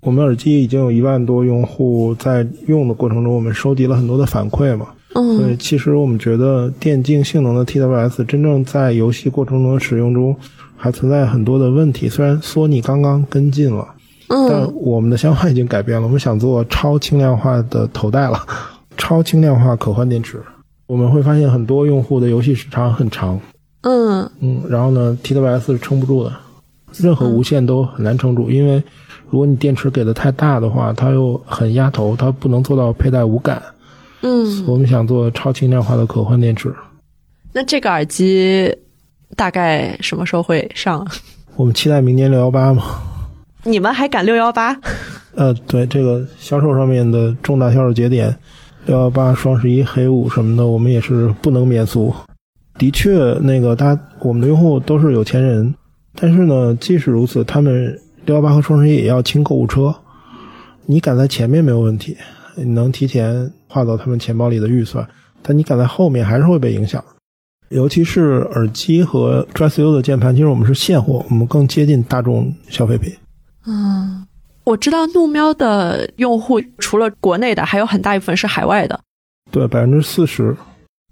我们耳机已经有一万多用户在用的过程中，我们收集了很多的反馈嘛。嗯。所以其实我们觉得电竞性能的 TWS 真正在游戏过程中使用中。还存在很多的问题，虽然索尼刚刚跟进了，嗯但我们的想法已经改变了。我们想做超轻量化的头戴了，超轻量化可换电池。我们会发现很多用户的游戏时长很长，嗯嗯，然后呢，TWS 是撑不住的，任何无线都很难撑住，因为如果你电池给的太大的话，它又很压头，它不能做到佩戴无感。嗯，我们想做超轻量化的可换电池。那这个耳机。大概什么时候会上？我们期待明年六幺八嘛。你们还赶六幺八？呃，对，这个销售上面的重大销售节点，六幺八、双十一、黑五什么的，我们也是不能免俗。的确，那个大家我们的用户都是有钱人，但是呢，即使如此，他们六幺八和双十一也要清购物车。你赶在前面没有问题，你能提前划到他们钱包里的预算，但你赶在后面还是会被影响。尤其是耳机和 Dress U 的键盘，其实我们是现货，我们更接近大众消费品。嗯，我知道怒喵的用户除了国内的，还有很大一部分是海外的。对，百分之四十。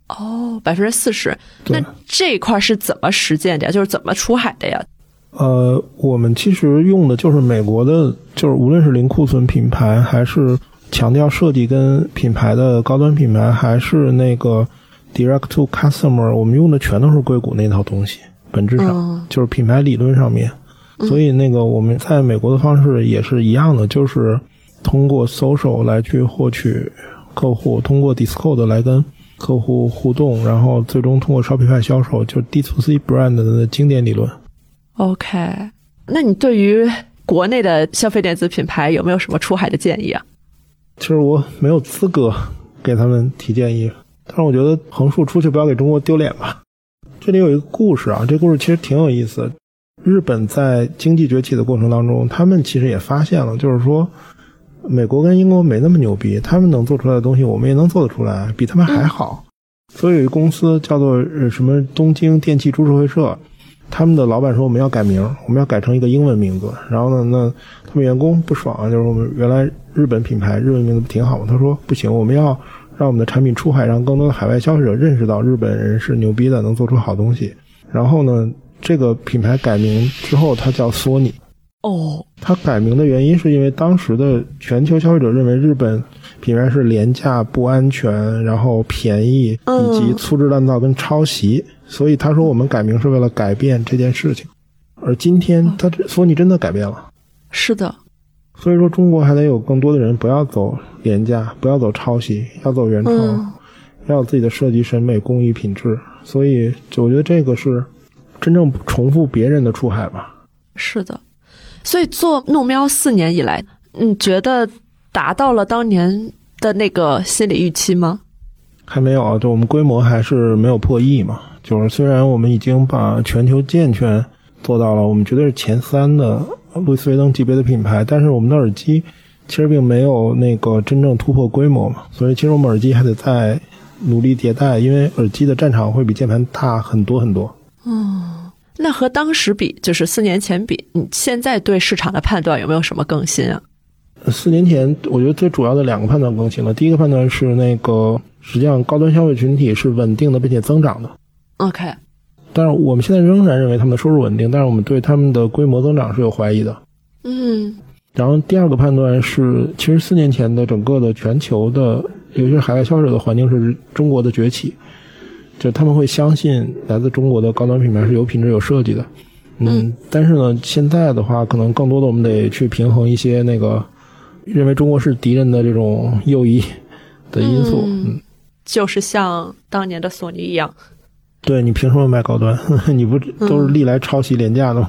哦，百分之四十。对那这一块是怎么实践的呀？就是怎么出海的呀？呃，我们其实用的就是美国的，就是无论是零库存品牌，还是强调设计跟品牌的高端品牌，还是那个 direct to customer，我们用的全都是硅谷那套东西，本质上、嗯就是品牌理论上面。所以那个我们在美国的方式也是一样的，就是通过 social 来去获取客户，通过 Discord 来跟客户互动，然后最终通过 Shopify 销售，就是 D to C brand 的经典理论。OK，那你对于国内的消费电子品牌有没有什么出海的建议啊？其实我没有资格给他们提建议，但是我觉得横竖出去不要给中国丢脸吧。这里有一个故事啊，这故事其实挺有意思。日本在经济崛起的过程当中，他们其实也发现了，就是说美国跟英国没那么牛逼，他们能做出来的东西，我们也能做得出来，比他们还好。所以有一公司叫做什么东京电气株式会社，他们的老板说我们要改名，我们要改成一个英文名字。然后呢，那他们员工不爽啊，就是我们原来日本品牌日文名字不挺好吗？他说不行，我们要让我们的产品出海，让更多的海外消费者认识到日本人是牛逼的，能做出好东西。然后呢，这个品牌改名之后，它叫索尼。哦，它改名的原因是因为当时的全球消费者认为日本品牌是廉价、不安全，然后便宜，嗯以及粗制滥造跟抄袭，所以他说我们改名是为了改变这件事情。而今天，他这索尼真的改变了，是的，所以说中国还得有更多的人不要走廉价，不要走抄袭，要走原创，嗯要有自己的设计审美、工艺品质。所以，我觉得这个是真正重复别人的出海吧。是的。所以做怒喵四年以来，你觉得达到了当年的那个心理预期吗？还没有啊，就我们规模还是没有破亿嘛。就是虽然我们已经把全球健全做到了，我们绝对是前三的路易斯威登级别的品牌，但是我们的耳机其实并没有那个真正突破规模嘛。所以其实我们耳机还得再努力迭代，因为耳机的战场会比键盘大很多很多。哦那和当时比，就是四年前比，你现在对市场的判断有没有什么更新啊？四年前，我觉得最主要的两个判断更新了。第一个判断是那个，实际上高端消费群体是稳定的并且增长的。OK，但是我们现在仍然认为他们的收入稳定，但是我们对他们的规模增长是有怀疑的。嗯然后第二个判断是，其实四年前的整个的全球的，尤其是海外消费者的环境是中国的崛起，就他们会相信来自中国的高端品牌是有品质、有设计的。嗯，但是呢，现在的话，可能更多的我们得去平衡一些那个认为中国是敌人的这种右翼的因素。嗯嗯，就是像当年的索尼一样，对你凭什么卖高端？你不都是历来抄袭廉价的吗？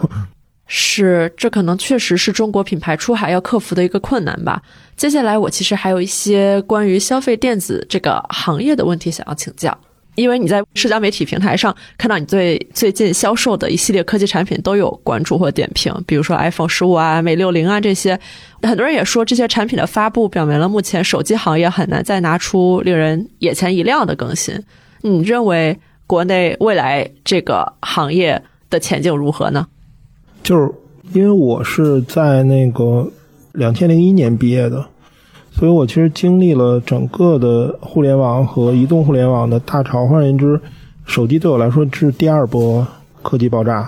是，这可能确实是中国品牌出海要克服的一个困难吧。接下来，我其实还有一些关于消费电子这个行业的问题想要请教，因为你在社交媒体平台上看到你对最近销售的一系列科技产品都有关注或点评，比如说 iPhone 十五啊、Mate 六零啊这些，很多人也说这些产品的发布表明了目前手机行业很难再拿出令人眼前一亮的更新。你认为国内未来这个行业的前景如何呢？就是因为我是在那个两千零一年毕业的，所以我其实经历了整个的互联网和移动互联网的大潮。换言之，手机对我来说是第二波科技爆炸。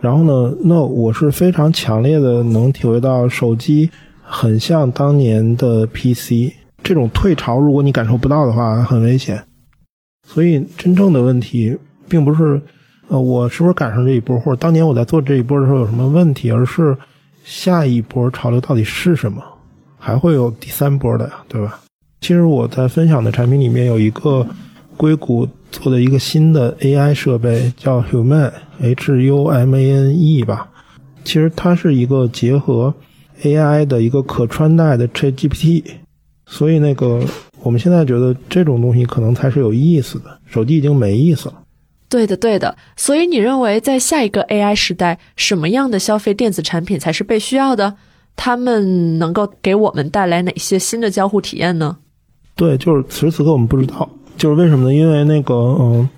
然后呢，那我是非常强烈的能体会到手机很像当年的 PC 这种退潮，如果你感受不到的话，很危险。所以真正的问题并不是呃，我是不是赶上这一波，或者当年我在做这一波的时候有什么问题，而是下一波潮流到底是什么？还会有第三波的呀，对吧？其实我在分享的产品里面有一个硅谷做的一个新的 AI 设备，叫 Human（H U M A N E） 吧。其实它是一个结合 AI 的一个可穿戴的 ChatGPT，所以那个我们现在觉得这种东西可能才是有意思的，手机已经没意思了。对的，对的。所以你认为在下一个 AI 时代，什么样的消费电子产品才是被需要的？他们能够给我们带来哪些新的交互体验呢？对，就是此时此刻我们不知道，就是为什么呢？因为那个，嗯，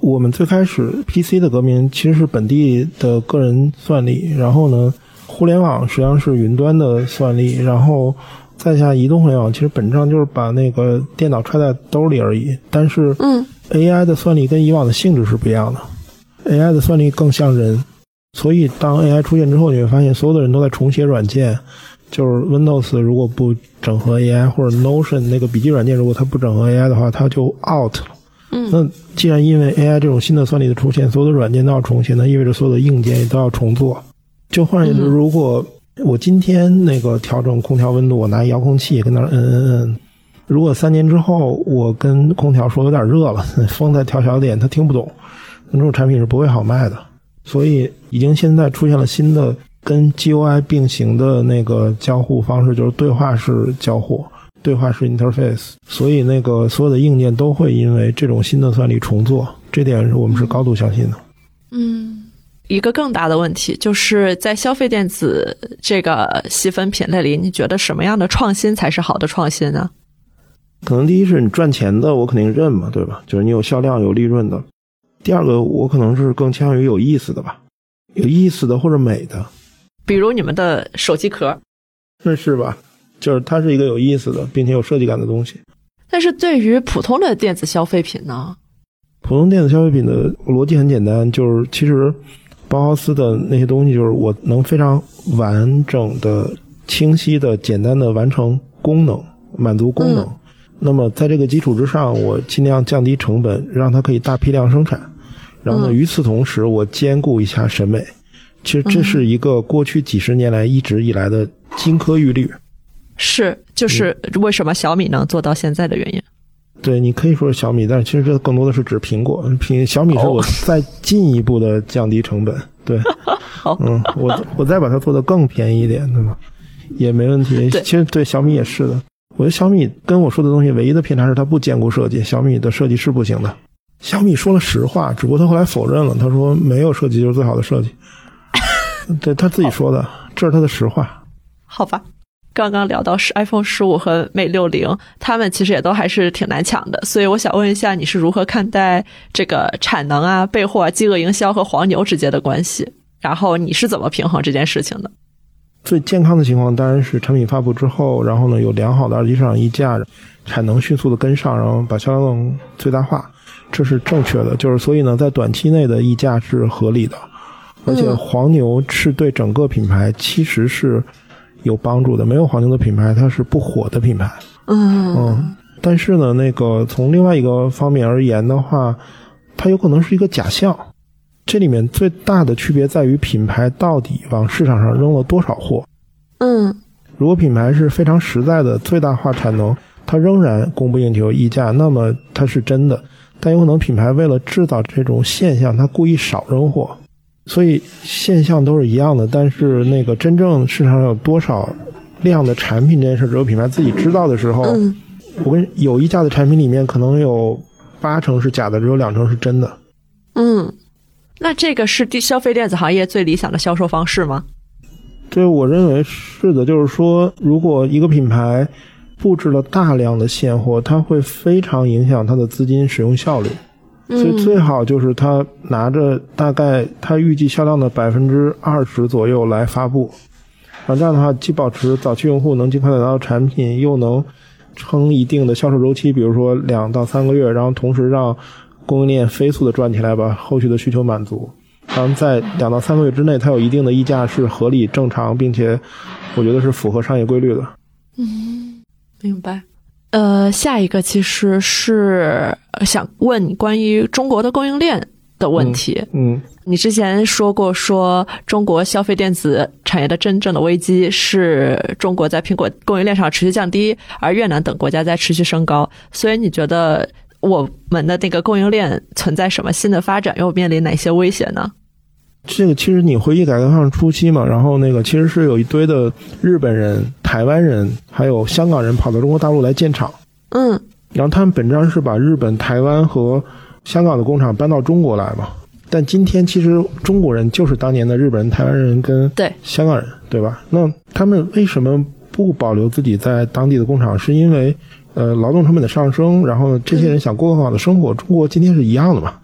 我们最开始 PC 的革命其实是本地的个人算力，然后呢，互联网实际上是云端的算力，然后再下移动互联网，其实本质上就是把那个电脑揣在兜里而已。但是，嗯，AI 的算力跟以往的性质是不一样的，AI 的算力更像人，所以当 AI 出现之后，你会发现所有的人都在重写软件。就是 Windows 如果不整合 AI，或者 Notion 那个笔记软件如果它不整合 AI 的话，它就 out 了。嗯，那既然因为 AI 这种新的算力的出现，所有的软件都要重写，那意味着所有的硬件也都要重做。就换言之，如果我今天那个调整空调温度，我拿遥控器跟那摁摁摁，如果三年之后我跟空调说有点热了，风再调小点，它听不懂，那这种产品是不会好卖的。所以已经现在出现了新的跟 GUI 并行的那个交互方式，就是对话式交互。对话式 interface，所以那个所有的硬件都会因为这种新的算力重做，这点是我们是高度相信的。嗯，一个更大的问题就是在消费电子这个细分品类里，你觉得什么样的创新才是好的创新呢？可能第一是你赚钱的，我肯定认嘛，对吧？就是你有销量、有利润的。第二个，我可能是更倾向于有意思的吧，有意思的或者美的，比如你们的手机壳，那是吧？就是它是一个有意思的，并且有设计感的东西。但是对于普通的电子消费品呢？普通电子消费品的逻辑很简单，就是其实包豪斯的那些东西，就是我能非常完整的、清晰的、简单的完成功能，满足功能。那么在这个基础之上，我尽量降低成本，让它可以大批量生产。然后呢，与此同时，我兼顾一下审美。其实这是一个过去几十年来一直以来的金科玉律。是，就是为什么小米能做到现在的原因。对你可以说是小米，但是其实这更多的是指苹果。苹小米是我 再进一步的降低成本。对，好，嗯，我我再把它做的更便宜一点，对吗？也没问题。其实对小米也是的。我觉得小米跟我说的东西唯一的偏差是它不兼顾设计。小米的设计是不行的。小米说了实话，只不过他后来否认了。他说没有设计就是最好的设计。对他自己说的，这是他的实话。好吧。刚刚聊到是 iPhone 十五和 Mate 六零，他们其实也都还是挺难抢的，所以我想问一下，你是如何看待这个产能啊、备货、啊、饥饿营销和黄牛之间的关系？然后你是怎么平衡这件事情的？最健康的情况当然是产品发布之后，然后呢有良好的二级市场溢价，产能迅速的跟上，然后把销量最大化，这是正确的。就是所以呢，在短期内的溢价是合理的，而且黄牛是对整个品牌其实是。有帮助的，没有黄牛的品牌，它是不火的品牌。嗯嗯，但是呢，那个从另外一个方面而言的话，它有可能是一个假象。这里面最大的区别在于品牌到底往市场上扔了多少货。嗯，如果品牌是非常实在的最大化产能，它仍然供不应求溢价，那么它是真的。但有可能品牌为了制造这种现象，它故意少扔货。所以现象都是一样的，但是那个真正市场上有多少量的产品这件事，只有品牌自己知道的时候，我跟有溢价的产品里面可能有八成是假的，只有两成是真的。嗯，那这个是消费电子行业最理想的销售方式吗？对，我认为是的。就是说，如果一个品牌布置了大量的现货，它会非常影响它的资金使用效率。所以最好就是他拿着大概他预计销量的百分之二十左右来发布，然后这样的话既保持早期用户能尽快拿到产品，又能撑一定的销售周期，比如说两到三个月，然后同时让供应链飞速的转起来，把后续的需求满足。然后在两到三个月之内，它有一定的溢价是合理正常，并且我觉得是符合商业规律的。嗯，明白。呃，下一个其实是想问你关于中国的供应链的问题。嗯，你之前说过，说中国消费电子产业的真正的危机是中国在苹果供应链上持续降低，而越南等国家在持续升高。所以你觉得我们的那个供应链存在什么新的发展，又面临哪些威胁呢？这个其实你回忆改革开放初期嘛，然后那个其实是有一堆的日本人、台湾人还有香港人跑到中国大陆来建厂，嗯，然后他们本质上是把日本、台湾和香港的工厂搬到中国来嘛。但今天其实中国人就是当年的日本人、台湾人跟对香港人，对吧？那他们为什么不保留自己在当地的工厂？是因为呃劳动成本的上升，然后这些人想过更好的生活。中国今天是一样的嘛？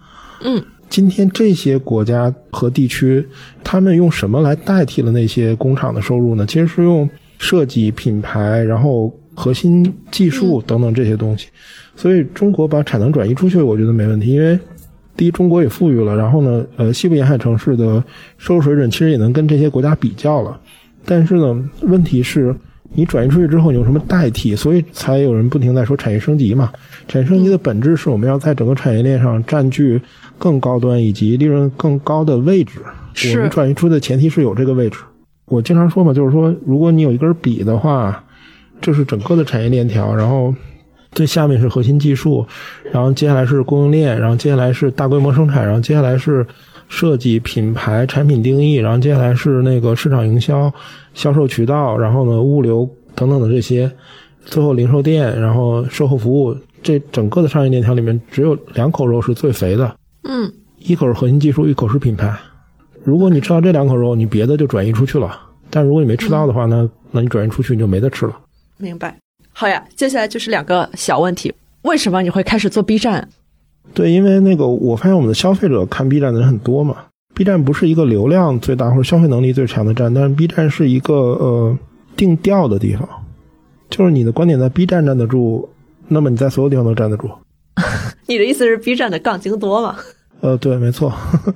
嗯，今天这些国家和地区，他们用什么来代替了那些工厂的收入呢？其实是用设计、品牌，然后核心技术等等这些东西。所以中国把产能转移出去，我觉得没问题，因为第一，中国也富裕了，然后呢，呃，西部沿海城市的收入水准其实也能跟这些国家比较了。但是呢，问题是，你转移出去之后，你用什么代替？所以才有人不停在说产业升级嘛。产业升级的本质是我们要在整个产业链上占据更高端以及利润更高的位置。我们转移出的前提是有这个位置。我经常说嘛，就是说，如果你有一根笔的话，这是整个的产业链条，然后。最下面是核心技术，然后接下来是供应链，然后接下来是大规模生产，然后接下来是设计、品牌、产品定义，然后接下来是那个市场营销、销售渠道，然后呢物流等等的这些，最后零售店，然后售后服务，这整个的商业链条里面只有两口肉是最肥的，嗯，一口是核心技术，一口是品牌。如果你吃到这两口肉，你别的就转移出去了；但如果你没吃到的话呢，那你转移出去你就没得吃了。明白。好呀，接下来就是两个小问题。为什么你会开始做 B 站？对，因为那个我发现我们的消费者看 B 站的人很多嘛。B 站不是一个流量最大或者消费能力最强的站，但是 B 站是一个呃定调的地方，就是你的观点在 B 站站得住，那么你在所有地方都站得住。你的意思是 B 站的杠精多吗？呃，对，没错。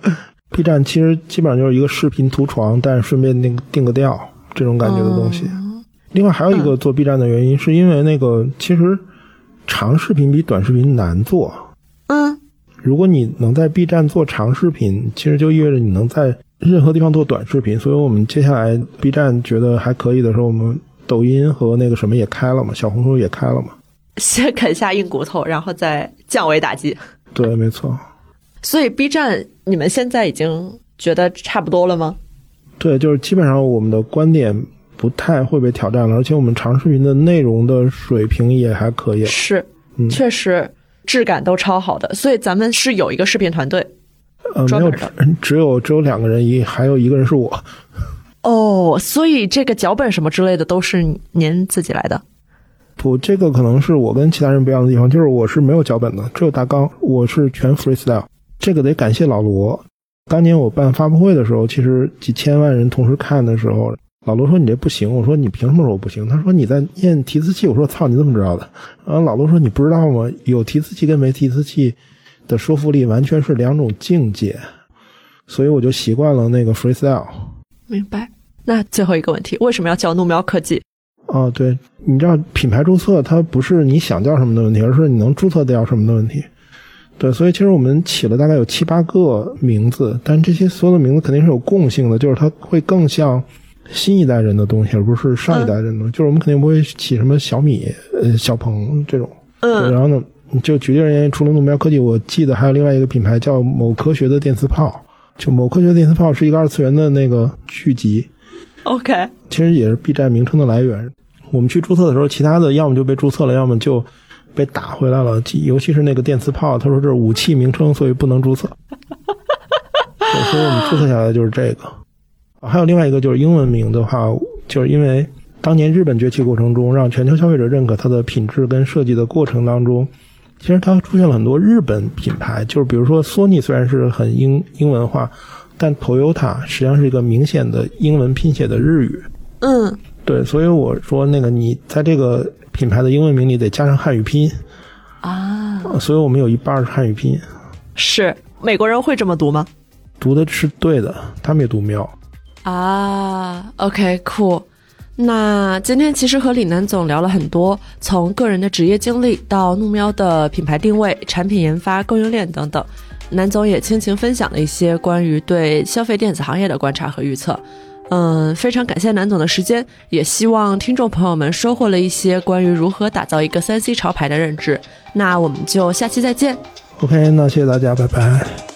B 站其实基本上就是一个视频图床，但是顺便定定个调这种感觉的东西。另外还有一个做 B 站的原因，是因为那个其实长视频比短视频难做。嗯，如果你能在 B 站做长视频，其实就意味着你能在任何地方做短视频。所以我们接下来 B 站觉得还可以的时候，我们抖音和那个什么也开了嘛，小红书也开了嘛。先啃下硬骨头，然后再降维打击。对，没错。所以 B 站你们现在已经觉得差不多了吗？对，就是基本上我们的观点。不太会被挑战了，而且我们长视频的内容的水平也还可以。是，确实质感都超好的。所以咱们是有一个视频团队，呃，没有，只有只有两个人，一还有一个人是我。哦，所以这个脚本什么之类的都是您自己来的？不，这个可能是我跟其他人不一样的地方，就是我是没有脚本的，只有大纲，我是全 freestyle。这个得感谢老罗，当年我办发布会的时候，其实几千万人同时看的时候。老罗说：“你这不行。”我说：“你凭什么说我不行？”他说：“你在念提词器。”我说：“操，你怎么知道的？”然后老罗说：“你不知道吗？有提词器跟没提词器的说服力完全是两种境界。”所以我就习惯了那个 freestyle。明白。那最后一个问题，为什么要叫怒喵科技？啊，对，你知道品牌注册它不是你想叫什么的问题，而是你能注册掉什么的问题。对，所以其实我们起了大概有七八个名字，但这些所有的名字肯定是有共性的，就是它会更像。新一代人的东西，而不是上一代人的。就是我们肯定不会起什么小米、呃小鹏这种。嗯。然后呢，就举例而言，除了目标科技，我记得还有另外一个品牌叫某科学的电磁炮。就某科学的电磁炮是一个二次元的那个剧集。OK。其实也是 B 站名称的来源。我们去注册的时候，其他的要么就被注册了，要么就被打回来了。尤其是那个电磁炮，他说这是武器名称，所以不能注册。所以我们注册下来就是这个。还有另外一个就是英文名的话，就是因为当年日本崛起过程中，让全球消费者认可它的品质跟设计的过程当中，其实它出现了很多日本品牌，就是比如说索尼虽然是很英英文化，但 Toyota 实际上是一个明显的英文拼写的日语。嗯，对，所以我说那个你在这个品牌的英文名里得加上汉语拼音啊，所以我们有一半是汉语拼音。是美国人会这么读吗？读的是对的，他们也读喵。啊，OK，cool。那今天其实和李楠总聊了很多，从个人的职业经历到怒喵的品牌定位、产品研发、供应链等等，南总也倾情分享了一些关于对消费电子行业的观察和预测。嗯，非常感谢南总的时间，也希望听众朋友们收获了一些关于如何打造一个三 C 潮牌的认知。那我们就下期再见。OK，那谢谢大家，拜拜。